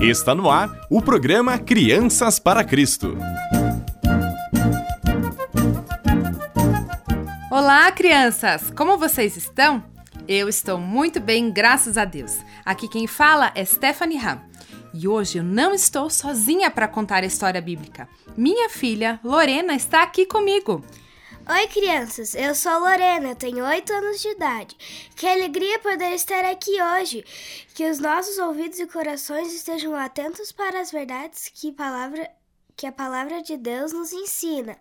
Está no ar o programa Crianças para Cristo. Olá, crianças! Como vocês estão? Eu estou muito bem, graças a Deus. Aqui quem fala é Stephanie Ham. E hoje eu não estou sozinha para contar a história bíblica. Minha filha, Lorena, está aqui comigo. Oi, crianças. Eu sou a Lorena, tenho 8 anos de idade. Que alegria poder estar aqui hoje. Que os nossos ouvidos e corações estejam atentos para as verdades que, palavra, que a palavra de Deus nos ensina.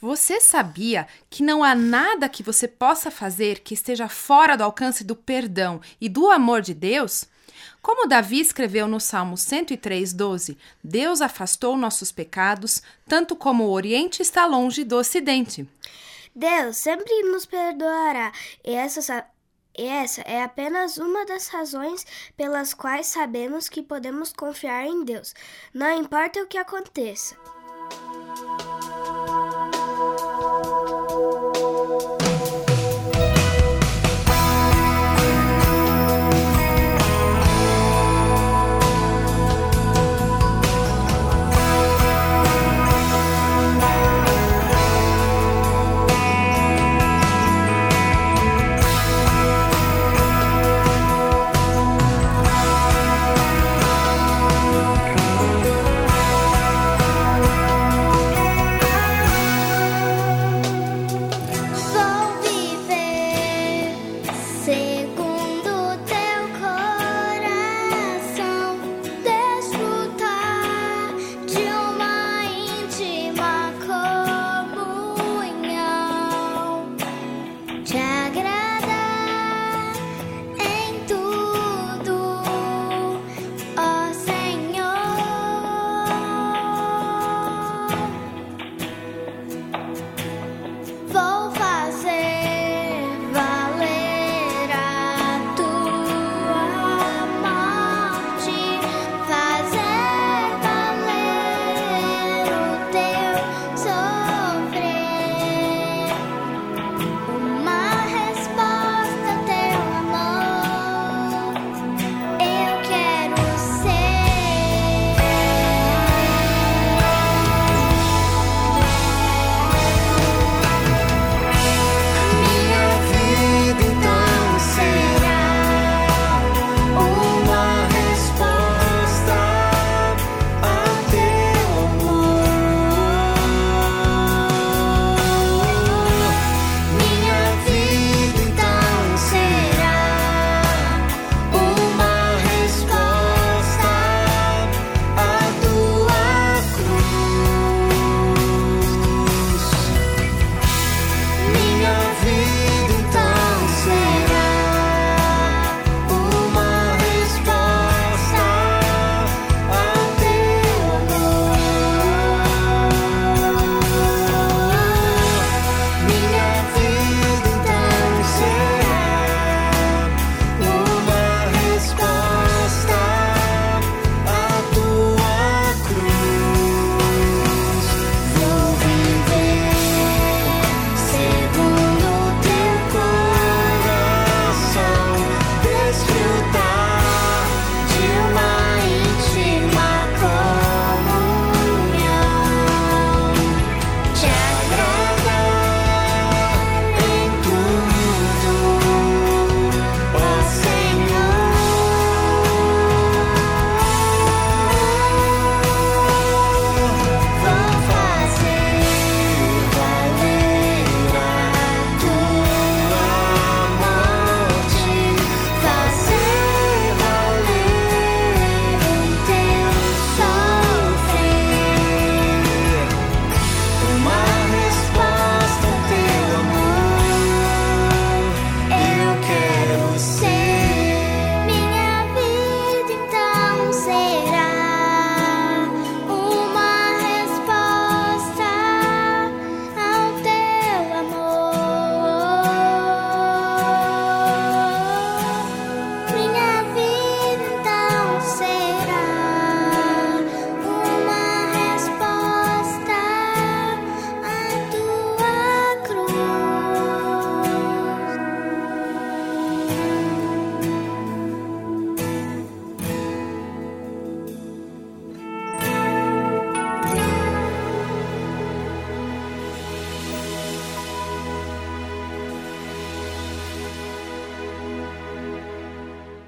Você sabia que não há nada que você possa fazer que esteja fora do alcance do perdão e do amor de Deus? Como Davi escreveu no Salmo 103, 12, Deus afastou nossos pecados, tanto como o Oriente está longe do Ocidente. Deus sempre nos perdoará, e essa, e essa é apenas uma das razões pelas quais sabemos que podemos confiar em Deus, não importa o que aconteça.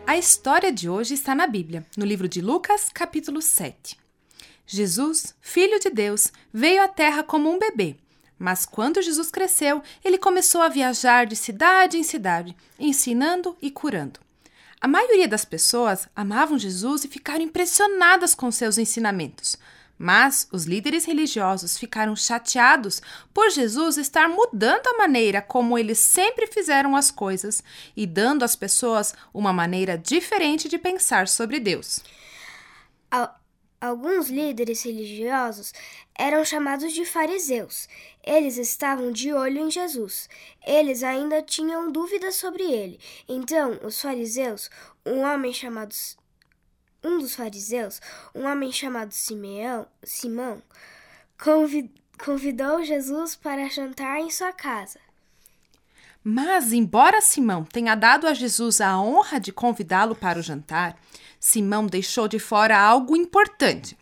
A história de hoje está na Bíblia, no livro de Lucas, capítulo 7. Jesus, filho de Deus, veio à terra como um bebê. Mas quando Jesus cresceu, ele começou a viajar de cidade em cidade, ensinando e curando. A maioria das pessoas amavam Jesus e ficaram impressionadas com seus ensinamentos. Mas os líderes religiosos ficaram chateados por Jesus estar mudando a maneira como eles sempre fizeram as coisas e dando às pessoas uma maneira diferente de pensar sobre Deus. Alguns líderes religiosos eram chamados de fariseus. Eles estavam de olho em Jesus. Eles ainda tinham dúvidas sobre ele. Então, os fariseus, um homem chamado um dos fariseus, um homem chamado Simeão, Simão, convidou Jesus para jantar em sua casa. Mas, embora Simão tenha dado a Jesus a honra de convidá-lo para o jantar, Simão deixou de fora algo importante.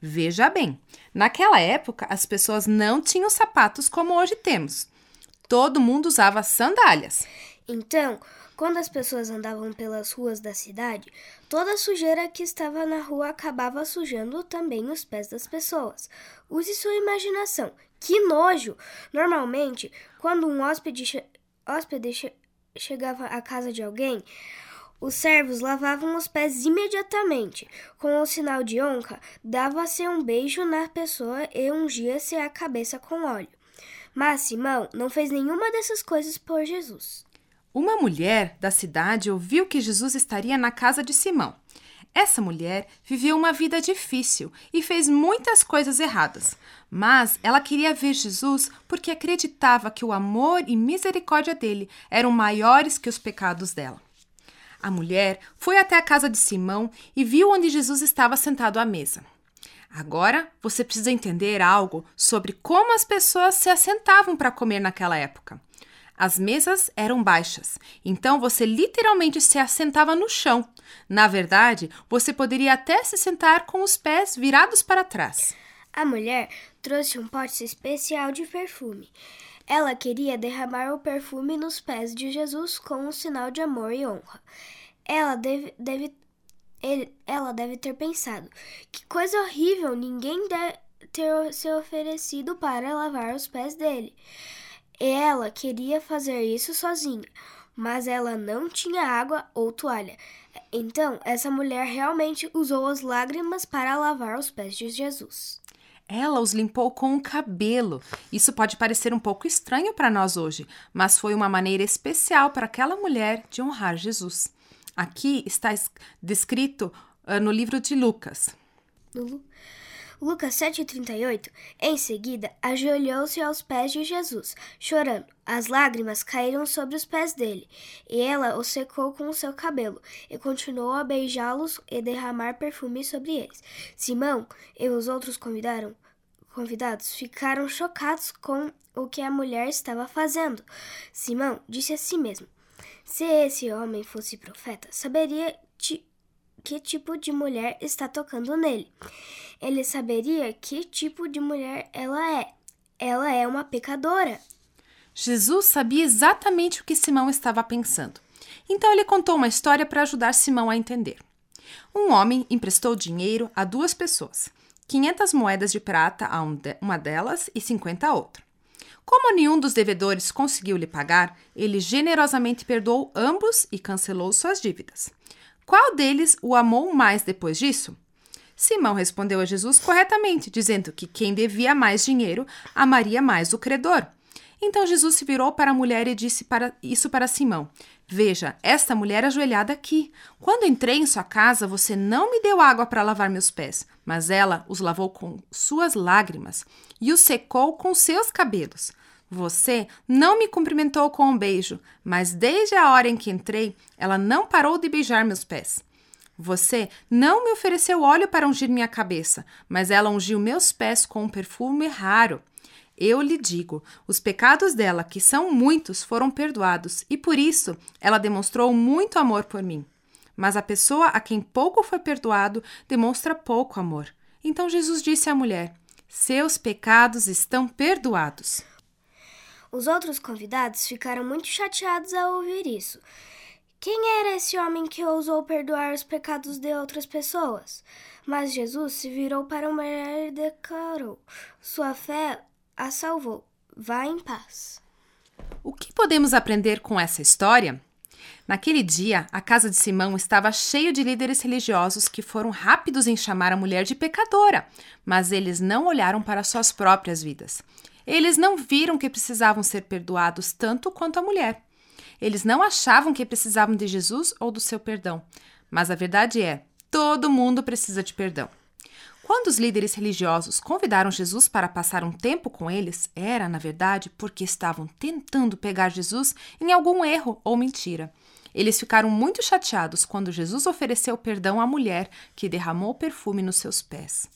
Veja bem, naquela época as pessoas não tinham sapatos como hoje temos. Todo mundo usava sandálias. Então, quando as pessoas andavam pelas ruas da cidade, toda a sujeira que estava na rua acabava sujando também os pés das pessoas. Use sua imaginação. Que nojo! Normalmente, quando um hóspede, che hóspede che chegava à casa de alguém, os servos lavavam os pés imediatamente. Com o sinal de honra, dava-se um beijo na pessoa e ungia-se a cabeça com óleo. Mas Simão não fez nenhuma dessas coisas por Jesus. Uma mulher da cidade ouviu que Jesus estaria na casa de Simão. Essa mulher viveu uma vida difícil e fez muitas coisas erradas, mas ela queria ver Jesus porque acreditava que o amor e misericórdia dele eram maiores que os pecados dela. A mulher foi até a casa de Simão e viu onde Jesus estava sentado à mesa. Agora você precisa entender algo sobre como as pessoas se assentavam para comer naquela época. As mesas eram baixas, então você literalmente se assentava no chão. Na verdade, você poderia até se sentar com os pés virados para trás. A mulher trouxe um pote especial de perfume. Ela queria derramar o perfume nos pés de Jesus como um sinal de amor e honra. Ela deve, deve, ele, ela deve ter pensado: que coisa horrível, ninguém deve ter se oferecido para lavar os pés dele. Ela queria fazer isso sozinha, mas ela não tinha água ou toalha. Então, essa mulher realmente usou as lágrimas para lavar os pés de Jesus. Ela os limpou com o cabelo. Isso pode parecer um pouco estranho para nós hoje, mas foi uma maneira especial para aquela mulher de honrar Jesus. Aqui está descrito uh, no livro de Lucas. No Lucas 7,38 Em seguida, ajoelhou-se aos pés de Jesus, chorando. As lágrimas caíram sobre os pés dele, e ela os secou com o seu cabelo, e continuou a beijá-los e derramar perfume sobre eles. Simão e os outros convidaram, convidados ficaram chocados com o que a mulher estava fazendo. Simão disse a si mesmo: Se esse homem fosse profeta, saberia que tipo de mulher está tocando nele. Ele saberia que tipo de mulher ela é. Ela é uma pecadora. Jesus sabia exatamente o que Simão estava pensando. Então ele contou uma história para ajudar Simão a entender. Um homem emprestou dinheiro a duas pessoas, 500 moedas de prata a uma delas e 50 a outra. Como nenhum dos devedores conseguiu lhe pagar, ele generosamente perdoou ambos e cancelou suas dívidas. Qual deles o amou mais depois disso? Simão respondeu a Jesus corretamente, dizendo que quem devia mais dinheiro amaria mais o credor. Então Jesus se virou para a mulher e disse para isso para Simão: Veja, esta mulher ajoelhada aqui. Quando entrei em sua casa, você não me deu água para lavar meus pés, mas ela os lavou com suas lágrimas e os secou com seus cabelos. Você não me cumprimentou com um beijo, mas desde a hora em que entrei, ela não parou de beijar meus pés. Você não me ofereceu óleo para ungir minha cabeça, mas ela ungiu meus pés com um perfume raro. Eu lhe digo: os pecados dela, que são muitos, foram perdoados, e por isso ela demonstrou muito amor por mim. Mas a pessoa a quem pouco foi perdoado demonstra pouco amor. Então Jesus disse à mulher: Seus pecados estão perdoados. Os outros convidados ficaram muito chateados ao ouvir isso. Quem era esse homem que ousou perdoar os pecados de outras pessoas? Mas Jesus se virou para a mulher e declarou: Sua fé a salvou. Vá em paz. O que podemos aprender com essa história? Naquele dia, a casa de Simão estava cheia de líderes religiosos que foram rápidos em chamar a mulher de pecadora, mas eles não olharam para suas próprias vidas. Eles não viram que precisavam ser perdoados tanto quanto a mulher. Eles não achavam que precisavam de Jesus ou do seu perdão. Mas a verdade é, todo mundo precisa de perdão. Quando os líderes religiosos convidaram Jesus para passar um tempo com eles, era, na verdade, porque estavam tentando pegar Jesus em algum erro ou mentira. Eles ficaram muito chateados quando Jesus ofereceu perdão à mulher que derramou perfume nos seus pés.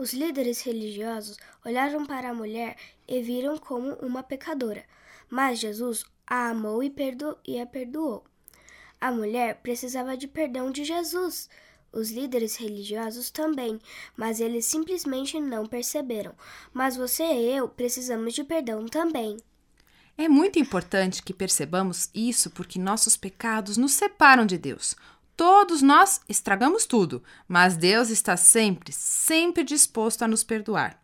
Os líderes religiosos olharam para a mulher e viram como uma pecadora, mas Jesus a amou e, e a perdoou. A mulher precisava de perdão de Jesus. Os líderes religiosos também, mas eles simplesmente não perceberam. Mas você e eu precisamos de perdão também. É muito importante que percebamos isso porque nossos pecados nos separam de Deus. Todos nós estragamos tudo, mas Deus está sempre, sempre disposto a nos perdoar.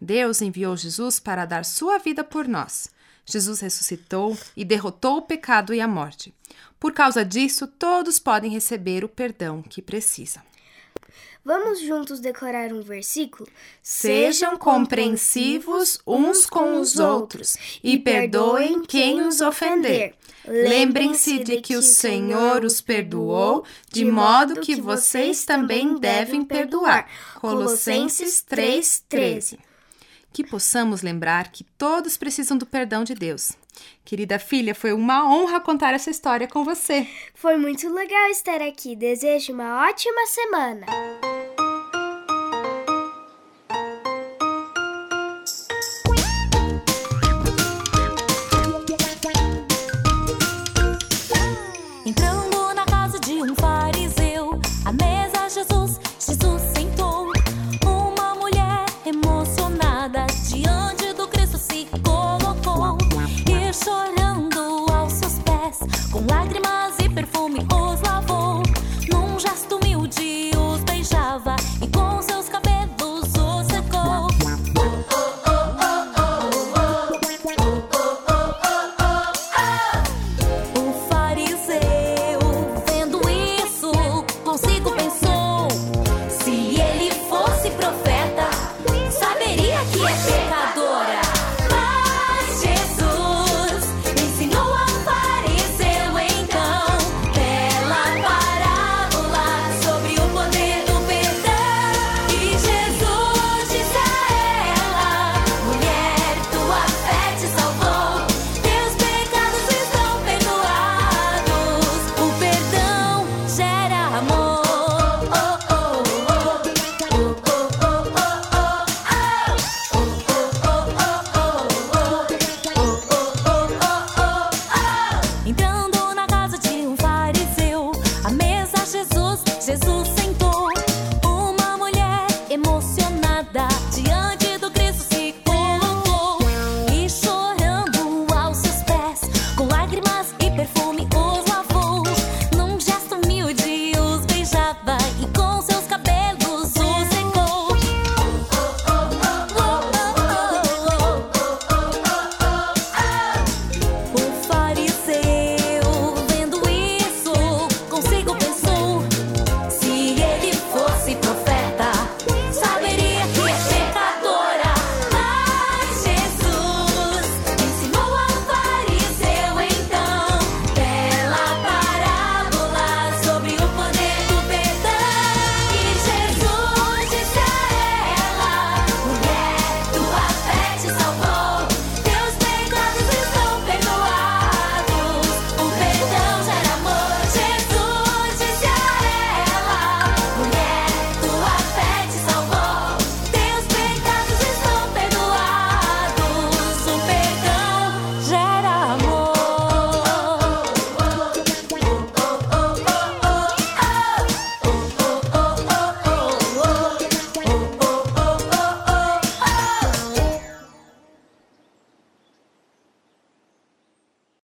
Deus enviou Jesus para dar sua vida por nós. Jesus ressuscitou e derrotou o pecado e a morte. Por causa disso, todos podem receber o perdão que precisam. Vamos juntos decorar um versículo? Sejam compreensivos uns com os outros e perdoem quem os ofender. Lembrem-se de que o Senhor os perdoou, de modo que vocês também devem perdoar. Colossenses 3:13 que possamos lembrar que todos precisam do perdão de Deus. Querida filha, foi uma honra contar essa história com você. Foi muito legal estar aqui. Desejo uma ótima semana.